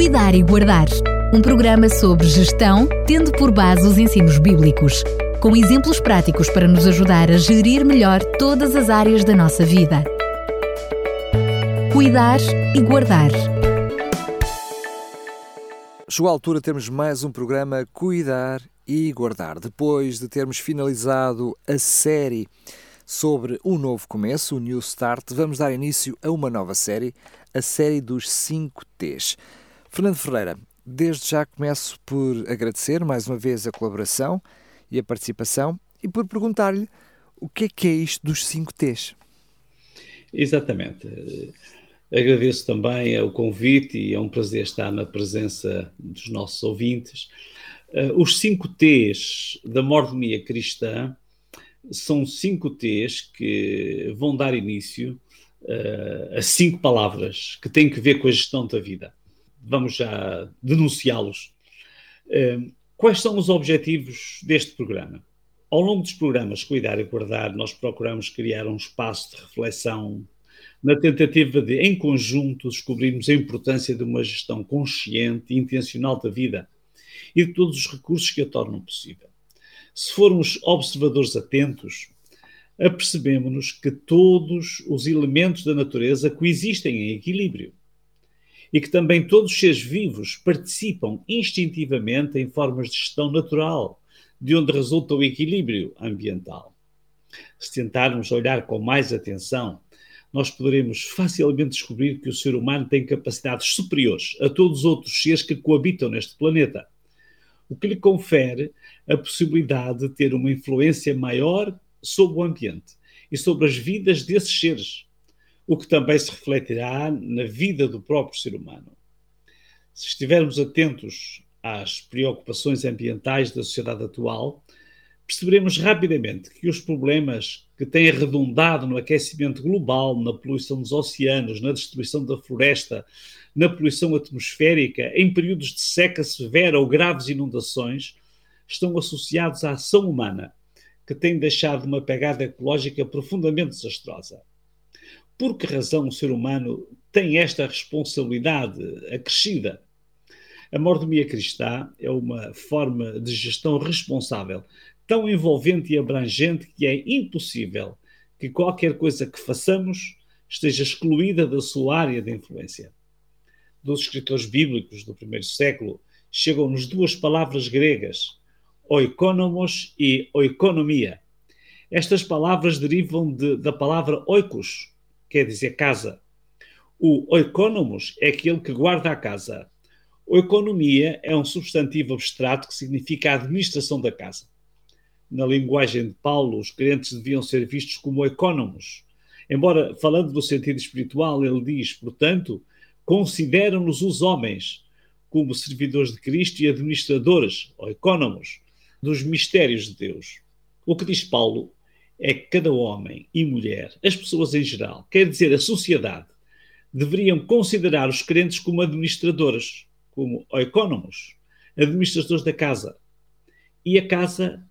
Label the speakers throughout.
Speaker 1: Cuidar e Guardar, um programa sobre gestão, tendo por base os ensinos bíblicos, com exemplos práticos para nos ajudar a gerir melhor todas as áreas da nossa vida. Cuidar e Guardar.
Speaker 2: Chegou a altura de termos mais um programa Cuidar e Guardar. Depois de termos finalizado a série sobre o novo começo, o New Start, vamos dar início a uma nova série, a série dos 5 T's. Fernando Ferreira, desde já começo por agradecer mais uma vez a colaboração e a participação e por perguntar-lhe o que é que é isto dos 5 T's.
Speaker 3: Exatamente. Agradeço também o convite e é um prazer estar na presença dos nossos ouvintes. Eh, os 5 T's da mordomia cristã são cinco T's que vão dar início uh, a cinco palavras que têm que ver com a gestão da vida. Vamos já denunciá-los. Uh, quais são os objetivos deste programa? Ao longo dos programas Cuidar e Guardar, nós procuramos criar um espaço de reflexão na tentativa de, em conjunto, descobrirmos a importância de uma gestão consciente e intencional da vida e de todos os recursos que a tornam possível se formos observadores atentos, apercebemos-nos que todos os elementos da natureza coexistem em equilíbrio e que também todos os seres vivos participam instintivamente em formas de gestão natural, de onde resulta o equilíbrio ambiental. Se tentarmos olhar com mais atenção, nós poderemos facilmente descobrir que o ser humano tem capacidades superiores a todos os outros seres que coabitam neste planeta o que lhe confere a possibilidade de ter uma influência maior sobre o ambiente e sobre as vidas desses seres, o que também se refletirá na vida do próprio ser humano. Se estivermos atentos às preocupações ambientais da sociedade atual, perceberemos rapidamente que os problemas que têm redundado no aquecimento global, na poluição dos oceanos, na destruição da floresta, na poluição atmosférica, em períodos de seca severa ou graves inundações, estão associados à ação humana, que tem deixado uma pegada ecológica profundamente desastrosa. Por que razão o ser humano tem esta responsabilidade acrescida? A mordomia cristã é uma forma de gestão responsável, tão envolvente e abrangente que é impossível que qualquer coisa que façamos esteja excluída da sua área de influência dos escritores bíblicos do primeiro século chegam-nos duas palavras gregas, oikonomos e oikonomia. Estas palavras derivam de, da palavra oikos, quer dizer casa. O oikonomos é aquele que guarda a casa. Oikonomia é um substantivo abstrato que significa a administração da casa. Na linguagem de Paulo, os crentes deviam ser vistos como oikonomos. Embora, falando do sentido espiritual, ele diz, portanto, consideram-nos os homens como servidores de Cristo e administradores, ou dos mistérios de Deus. O que diz Paulo é que cada homem e mulher, as pessoas em geral, quer dizer a sociedade, deveriam considerar os crentes como administradores, como economos, administradores da casa. E a casa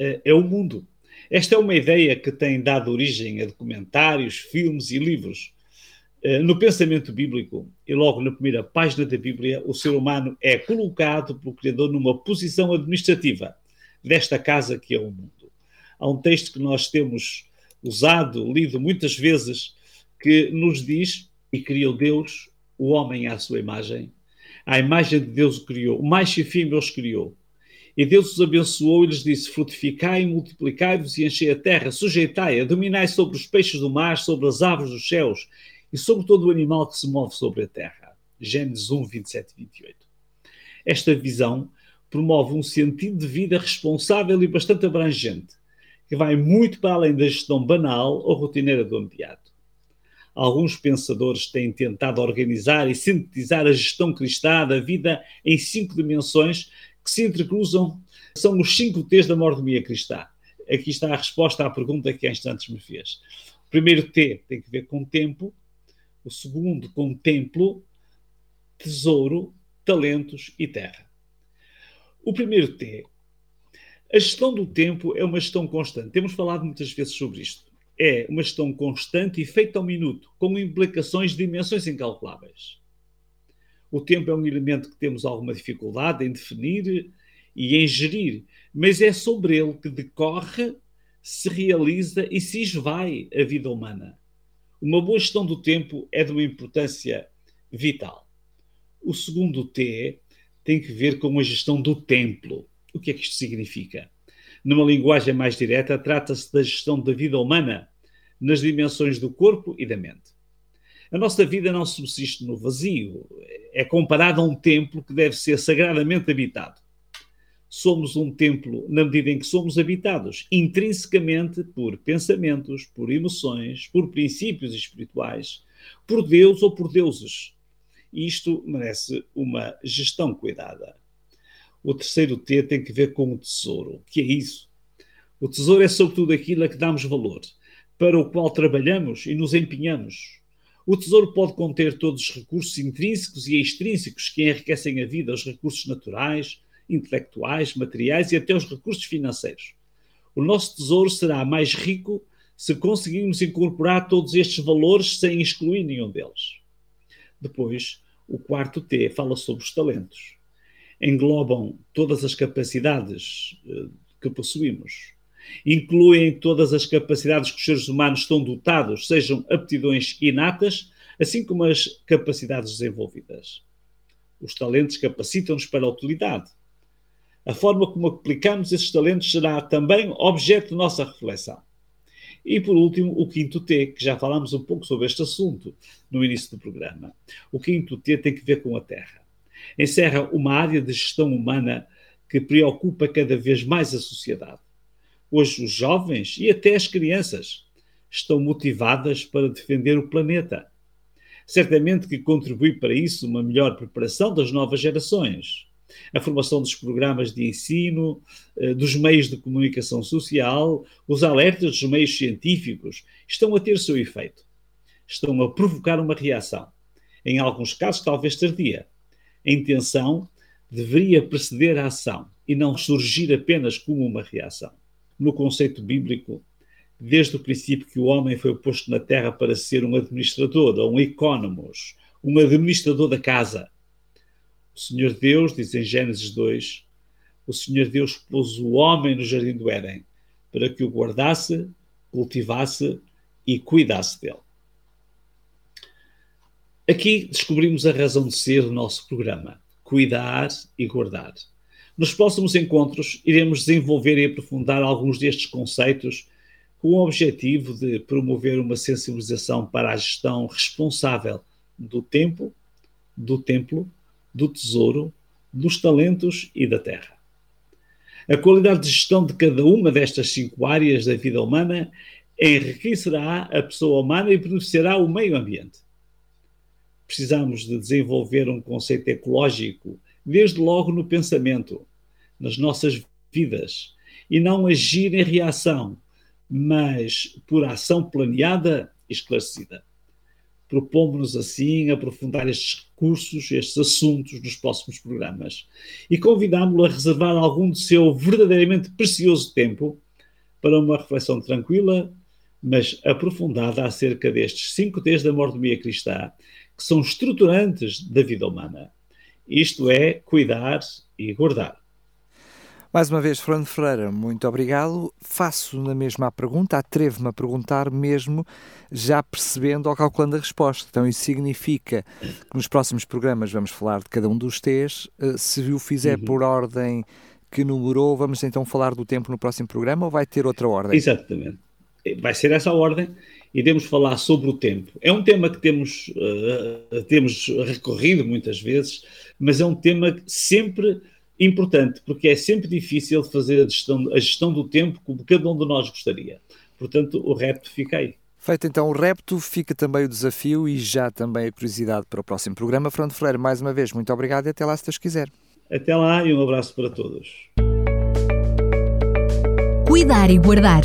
Speaker 3: uh, é o mundo. Esta é uma ideia que tem dado origem a documentários, filmes e livros eh, no pensamento bíblico, e logo na primeira página da Bíblia, o ser humano é colocado pelo Criador numa posição administrativa desta casa que é o mundo. Há um texto que nós temos usado, lido muitas vezes, que nos diz: E criou Deus o homem à sua imagem. À imagem de Deus o criou, o mais e fêmea os criou. E Deus os abençoou e lhes disse: Frutificai, multiplicai-vos e enchei a terra, sujeitai-a, dominai sobre os peixes do mar, sobre as aves dos céus e sobre todo o animal que se move sobre a terra. Gênesis 1, 27 e 28. Esta visão promove um sentido de vida responsável e bastante abrangente, que vai muito para além da gestão banal ou rotineira do ambiente. Alguns pensadores têm tentado organizar e sintetizar a gestão cristã da vida em cinco dimensões que se entrecruzam, são os cinco T's da mordomia cristã. Aqui está a resposta à pergunta que há instantes me fez. O primeiro T tem que ver com tempo, o segundo com templo, tesouro, talentos e terra. O primeiro T. A gestão do tempo é uma gestão constante. Temos falado muitas vezes sobre isto. É uma gestão constante e feita ao minuto, com implicações de dimensões incalculáveis. O tempo é um elemento que temos alguma dificuldade em definir e em gerir, mas é sobre ele que decorre, se realiza e se esvai a vida humana. Uma boa gestão do tempo é de uma importância vital. O segundo T tem que ver com a gestão do templo. O que é que isto significa? Numa linguagem mais direta, trata-se da gestão da vida humana nas dimensões do corpo e da mente. A nossa vida não subsiste no vazio, é comparada a um templo que deve ser sagradamente habitado. Somos um templo na medida em que somos habitados intrinsecamente por pensamentos, por emoções, por princípios espirituais, por Deus ou por deuses. Isto merece uma gestão cuidada. O terceiro T tem que ver com o tesouro. O que é isso? O tesouro é sobretudo aquilo a que damos valor, para o qual trabalhamos e nos empenhamos. O tesouro pode conter todos os recursos intrínsecos e extrínsecos que enriquecem a vida, os recursos naturais, intelectuais, materiais e até os recursos financeiros. O nosso tesouro será mais rico se conseguirmos incorporar todos estes valores sem excluir nenhum deles. Depois, o quarto T fala sobre os talentos. Englobam todas as capacidades uh, que possuímos. Incluem todas as capacidades que os seres humanos estão dotados, sejam aptidões inatas, assim como as capacidades desenvolvidas. Os talentos capacitam-nos para a utilidade. A forma como aplicamos esses talentos será também objeto de nossa reflexão. E por último, o quinto T, que já falámos um pouco sobre este assunto no início do programa. O quinto T tem que ver com a Terra. Encerra uma área de gestão humana que preocupa cada vez mais a sociedade. Hoje, os jovens e até as crianças estão motivadas para defender o planeta. Certamente que contribui para isso uma melhor preparação das novas gerações a formação dos programas de ensino, eh, dos meios de comunicação social, os alertas dos meios científicos estão a ter seu efeito. Estão a provocar uma reação. Em alguns casos, talvez tardia. A intenção deveria preceder a ação e não surgir apenas como uma reação. No conceito bíblico, desde o princípio que o homem foi posto na terra para ser um administrador, ou um economos, um administrador da casa, o Senhor Deus, diz em Gênesis 2, o Senhor Deus pôs o homem no jardim do Éden para que o guardasse, cultivasse e cuidasse dele. Aqui descobrimos a razão de ser do nosso programa: cuidar e guardar. Nos próximos encontros, iremos desenvolver e aprofundar alguns destes conceitos com o objetivo de promover uma sensibilização para a gestão responsável do tempo, do templo do tesouro, dos talentos e da terra. A qualidade de gestão de cada uma destas cinco áreas da vida humana enriquecerá a pessoa humana e beneficiará o meio ambiente. Precisamos de desenvolver um conceito ecológico, desde logo no pensamento, nas nossas vidas, e não agir em reação, mas por ação planeada e esclarecida. Propomos-nos assim aprofundar estes recursos, estes assuntos nos próximos programas. E convidámo-lo a reservar algum do seu verdadeiramente precioso tempo para uma reflexão tranquila, mas aprofundada acerca destes cinco T's da mordomia cristã que são estruturantes da vida humana. Isto é, cuidar e guardar.
Speaker 2: Mais uma vez, Fernando Ferreira, muito obrigado. Faço na mesma a pergunta, atrevo-me a perguntar mesmo, já percebendo ou calculando a resposta. Então, isso significa que nos próximos programas vamos falar de cada um dos T's. Eh, se o fizer uhum. por ordem que numerou, vamos então falar do tempo no próximo programa ou vai ter outra ordem?
Speaker 3: Exatamente. Vai ser essa a ordem. Iremos falar sobre o tempo. É um tema que temos, uh, temos recorrido muitas vezes, mas é um tema sempre importante, porque é sempre difícil fazer a gestão, a gestão do tempo como cada um de nós gostaria. Portanto, o repto fica aí.
Speaker 2: Feito então o repto, fica também o desafio e já também a curiosidade para o próximo programa. Fernando Freire, mais uma vez, muito obrigado e até lá se Deus quiser.
Speaker 3: Até lá e um abraço para todos.
Speaker 1: Cuidar e Guardar